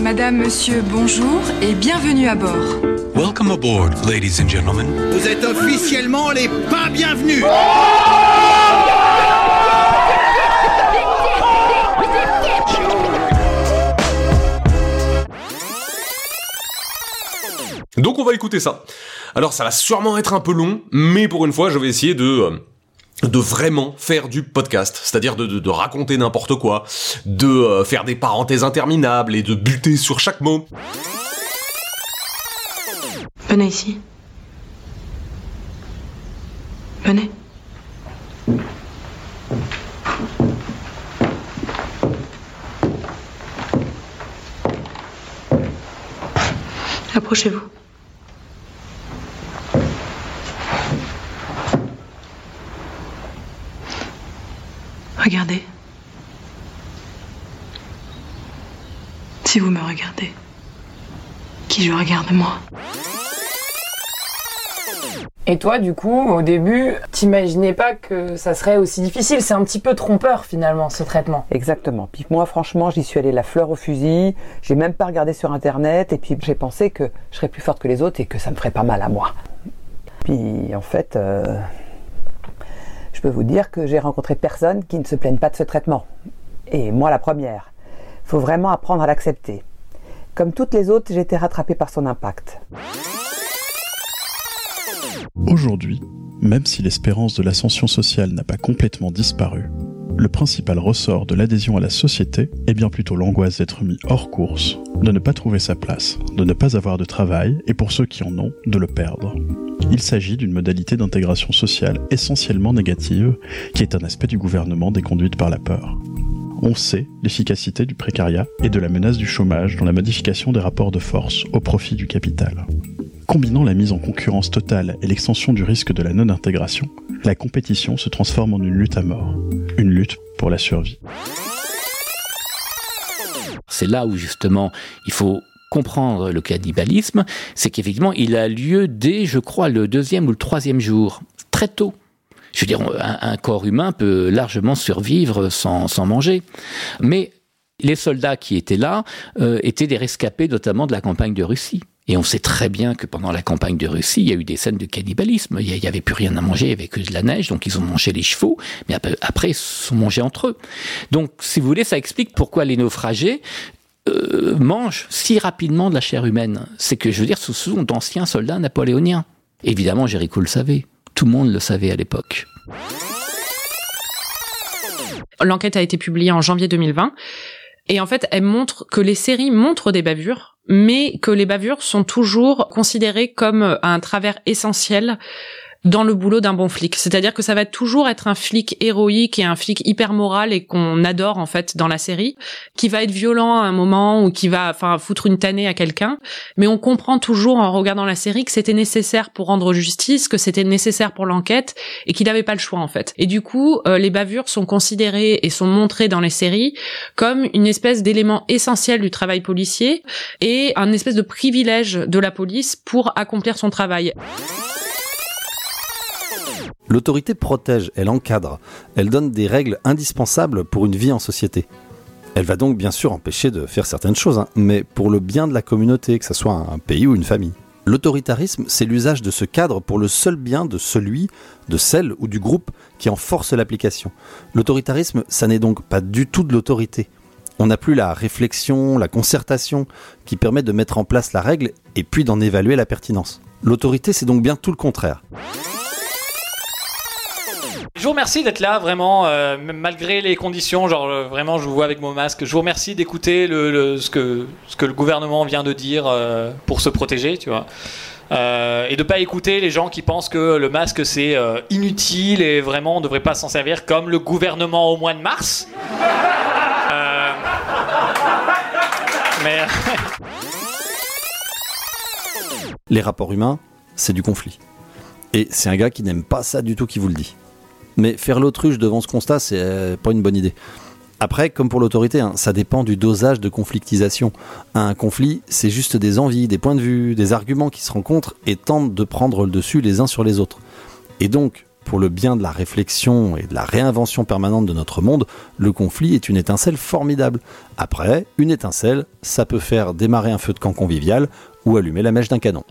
Madame, monsieur, bonjour et bienvenue à bord. Welcome aboard, ladies and gentlemen. Vous êtes officiellement les pas bienvenus Donc on va écouter ça. Alors ça va sûrement être un peu long, mais pour une fois je vais essayer de euh, de vraiment faire du podcast, c'est-à-dire de, raconter n'importe quoi, de euh, faire des parenthèses interminables et de buter sur chaque mot. Venez ici. Venez. Approchez-vous. Regardez. Si vous me regardez, qui je regarde moi Et toi, du coup, au début, t'imaginais pas que ça serait aussi difficile. C'est un petit peu trompeur finalement ce traitement. Exactement. Puis moi, franchement, j'y suis allée la fleur au fusil. J'ai même pas regardé sur internet. Et puis j'ai pensé que je serais plus forte que les autres et que ça me ferait pas mal à moi. Puis en fait, euh, je peux vous dire que j'ai rencontré personne qui ne se plaigne pas de ce traitement. Et moi, la première. Faut vraiment apprendre à l'accepter. Comme toutes les autres, j'ai été rattrapée par son impact. Aujourd'hui, même si l'espérance de l'ascension sociale n'a pas complètement disparu, le principal ressort de l'adhésion à la société est bien plutôt l'angoisse d'être mis hors course, de ne pas trouver sa place, de ne pas avoir de travail et pour ceux qui en ont, de le perdre. Il s'agit d'une modalité d'intégration sociale essentiellement négative qui est un aspect du gouvernement déconduite par la peur. On sait l'efficacité du précariat et de la menace du chômage dans la modification des rapports de force au profit du capital. Combinant la mise en concurrence totale et l'extension du risque de la non-intégration, la compétition se transforme en une lutte à mort, une lutte pour la survie. C'est là où justement il faut comprendre le cannibalisme, c'est qu'effectivement il a lieu dès, je crois, le deuxième ou le troisième jour, très tôt. Je veux dire, un, corps humain peut largement survivre sans, sans manger. Mais les soldats qui étaient là euh, étaient des rescapés notamment de la campagne de Russie. Et on sait très bien que pendant la campagne de Russie, il y a eu des scènes de cannibalisme. Il n'y avait plus rien à manger, il n'y avait que de la neige, donc ils ont mangé les chevaux, mais après, ils se sont mangés entre eux. Donc, si vous voulez, ça explique pourquoi les naufragés euh, mangent si rapidement de la chair humaine. C'est que, je veux dire, ce sont d'anciens soldats napoléoniens. Évidemment, Jéricho le savait. Tout le monde le savait à l'époque. L'enquête a été publiée en janvier 2020. Et en fait, elle montre que les séries montrent des bavures, mais que les bavures sont toujours considérées comme un travers essentiel dans le boulot d'un bon flic. C'est-à-dire que ça va toujours être un flic héroïque et un flic hyper moral et qu'on adore en fait dans la série, qui va être violent à un moment ou qui va enfin foutre une tannée à quelqu'un, mais on comprend toujours en regardant la série que c'était nécessaire pour rendre justice, que c'était nécessaire pour l'enquête et qu'il n'avait pas le choix en fait. Et du coup, euh, les bavures sont considérées et sont montrées dans les séries comme une espèce d'élément essentiel du travail policier et un espèce de privilège de la police pour accomplir son travail. L'autorité protège, elle encadre, elle donne des règles indispensables pour une vie en société. Elle va donc bien sûr empêcher de faire certaines choses, hein, mais pour le bien de la communauté, que ce soit un pays ou une famille. L'autoritarisme, c'est l'usage de ce cadre pour le seul bien de celui, de celle ou du groupe qui en force l'application. L'autoritarisme, ça n'est donc pas du tout de l'autorité. On n'a plus la réflexion, la concertation qui permet de mettre en place la règle et puis d'en évaluer la pertinence. L'autorité, c'est donc bien tout le contraire. Je vous remercie d'être là, vraiment, euh, malgré les conditions. Genre, euh, vraiment, je vous vois avec mon masque. Je vous remercie d'écouter le, ce, que, ce que le gouvernement vient de dire euh, pour se protéger, tu vois. Et de pas écouter les gens qui pensent que le masque c'est inutile et vraiment on devrait pas s'en servir comme le gouvernement au mois de mars. Mais Les rapports humains, c'est du conflit. Et c'est un gars qui n'aime pas ça du tout qui vous le dit. Mais faire l'autruche devant ce constat, c'est euh, pas une bonne idée. Après, comme pour l'autorité, hein, ça dépend du dosage de conflictisation. Un conflit, c'est juste des envies, des points de vue, des arguments qui se rencontrent et tentent de prendre le dessus les uns sur les autres. Et donc, pour le bien de la réflexion et de la réinvention permanente de notre monde, le conflit est une étincelle formidable. Après, une étincelle, ça peut faire démarrer un feu de camp convivial ou allumer la mèche d'un canon.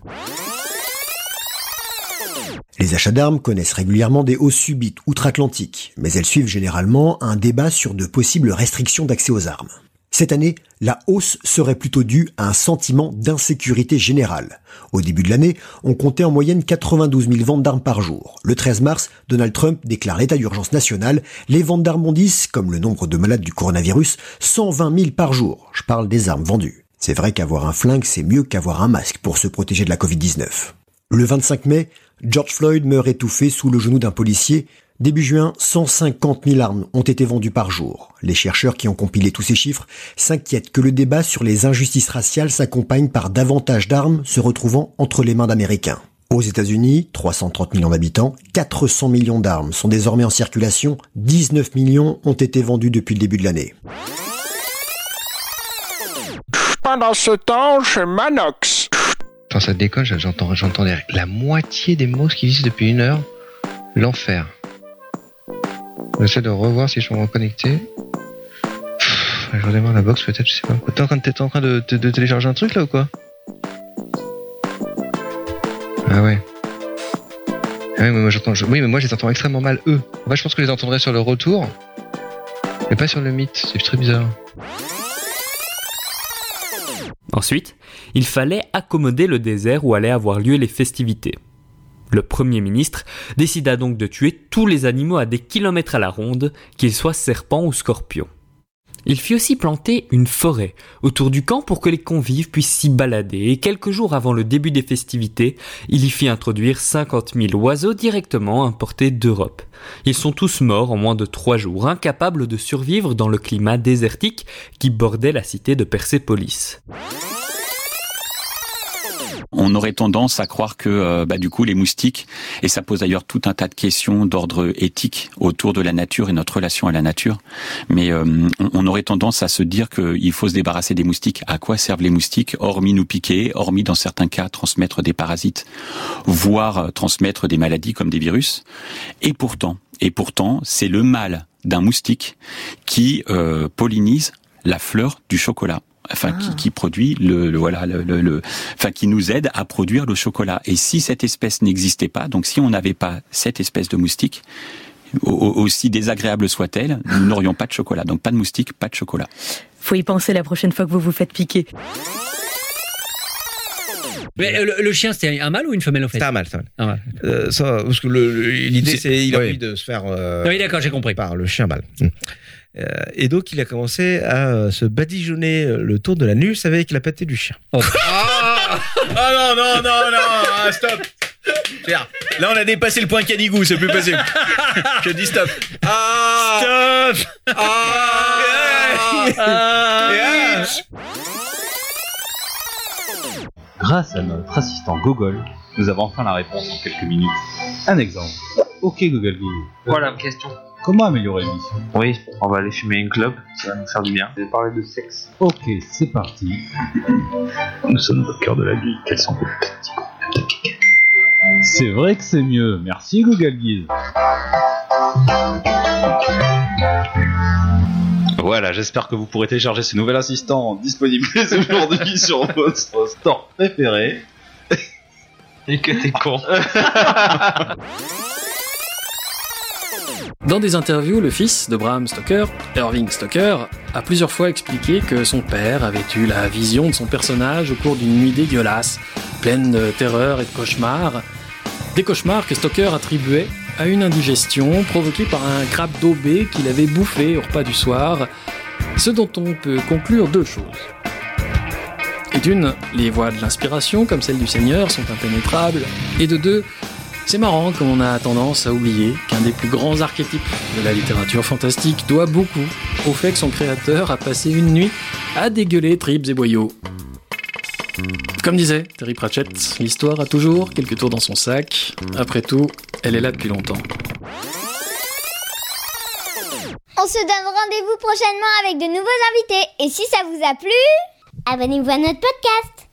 Les achats d'armes connaissent régulièrement des hausses subites outre-Atlantique, mais elles suivent généralement un débat sur de possibles restrictions d'accès aux armes. Cette année, la hausse serait plutôt due à un sentiment d'insécurité générale. Au début de l'année, on comptait en moyenne 92 000 ventes d'armes par jour. Le 13 mars, Donald Trump déclare l'état d'urgence nationale. Les ventes d'armes bondissent, comme le nombre de malades du coronavirus, 120 000 par jour. Je parle des armes vendues. C'est vrai qu'avoir un flingue, c'est mieux qu'avoir un masque pour se protéger de la Covid-19. Le 25 mai, George Floyd meurt étouffé sous le genou d'un policier. Début juin, 150 000 armes ont été vendues par jour. Les chercheurs qui ont compilé tous ces chiffres s'inquiètent que le débat sur les injustices raciales s'accompagne par davantage d'armes se retrouvant entre les mains d'Américains. Aux États-Unis, 330 millions d'habitants, 400 millions d'armes sont désormais en circulation, 19 millions ont été vendus depuis le début de l'année. Pendant ce temps, chez Manox. Quand ça déconne, j'entends, j'entends la moitié des mots qui disent depuis une heure. L'enfer. J'essaie de revoir si je suis reconnecté. Je redémarre la box peut-être, je sais pas. T'es en train, en train de, télécharger un truc là ou quoi? Ah ouais. Ah oui, mais moi j'entends. Oui, mais moi je les entends extrêmement mal eux. En fait, je pense que je les entendrais sur le retour, mais pas sur le mythe. C'est très bizarre. Ensuite, il fallait accommoder le désert où allaient avoir lieu les festivités. Le Premier ministre décida donc de tuer tous les animaux à des kilomètres à la ronde, qu'ils soient serpents ou scorpions. Il fit aussi planter une forêt autour du camp pour que les convives puissent s'y balader et quelques jours avant le début des festivités, il y fit introduire 50 000 oiseaux directement importés d'Europe. Ils sont tous morts en moins de trois jours, incapables de survivre dans le climat désertique qui bordait la cité de Persépolis on aurait tendance à croire que euh, bah, du coup les moustiques, et ça pose d'ailleurs tout un tas de questions d'ordre éthique autour de la nature et notre relation à la nature, mais euh, on, aurait tendance à se dire qu'il faut se débarrasser des moustiques. À quoi servent les moustiques, hormis nous piquer, hormis dans certains cas transmettre des parasites, voire euh, transmettre des maladies comme des virus? Et pourtant, et pourtant, c'est le mal d'un moustique qui pollinise la fleur du chocolat enfin qui, ah. qui, produit le, voilà le, le, enfin qui nous aide à produire le chocolat. Et si cette espèce n'existait pas, donc si on n'avait pas cette espèce de moustique, aussi désagréable soit-elle, nous n'aurions pas de chocolat. Donc pas de moustique, pas de chocolat. Faut y penser la prochaine fois que vous vous faites piquer. Mais euh, le, chien, c'était un mâle ou une femelle en fait? C'était un mâle. Ah, euh, ça, parce que l'idée, c'est il a envie de se faire. Euh, oui, d'accord, j'ai compris. Par le chien mâle. Hum. Euh, et donc, il a commencé à euh, se badigeonner euh, le tour de la nuque avec la pâtée du chien. Oh. Ah, ah, non, non, non, non, ah, stop. Là, on a dépassé le point canigou, c'est plus possible. Je dis stop. Ah Stop ah, Grâce à notre assistant Google, nous avons enfin la réponse en quelques minutes. Un exemple. Ok Google Voilà, question. Comment améliorer l'émission Oui, on va aller fumer une clope, ça va nous faire du bien. Je vais parler de sexe. Ok, c'est parti. Nous sommes au cœur de la vie. Quels sont vos petits C'est vrai que c'est mieux. Merci Google Guise. Voilà, j'espère que vous pourrez télécharger ce nouvel assistant disponible aujourd'hui sur votre store préféré. Et que t'es con. Dans des interviews, le fils de Bram Stoker, Irving Stoker, a plusieurs fois expliqué que son père avait eu la vision de son personnage au cours d'une nuit dégueulasse, pleine de terreur et de cauchemars. Des cauchemars que Stoker attribuait à une indigestion provoquée par un crabe daubé qu'il avait bouffé au repas du soir, ce dont on peut conclure deux choses. Et d'une, les voies de l'inspiration, comme celle du Seigneur, sont impénétrables, et de deux, c'est marrant comme on a tendance à oublier qu'un des plus grands archétypes de la littérature fantastique doit beaucoup au fait que son créateur a passé une nuit à dégueuler tripes et boyaux. Comme disait Terry Pratchett, l'histoire a toujours quelques tours dans son sac. Après tout, elle est là depuis longtemps. On se donne rendez-vous prochainement avec de nouveaux invités. Et si ça vous a plu, abonnez-vous à notre podcast.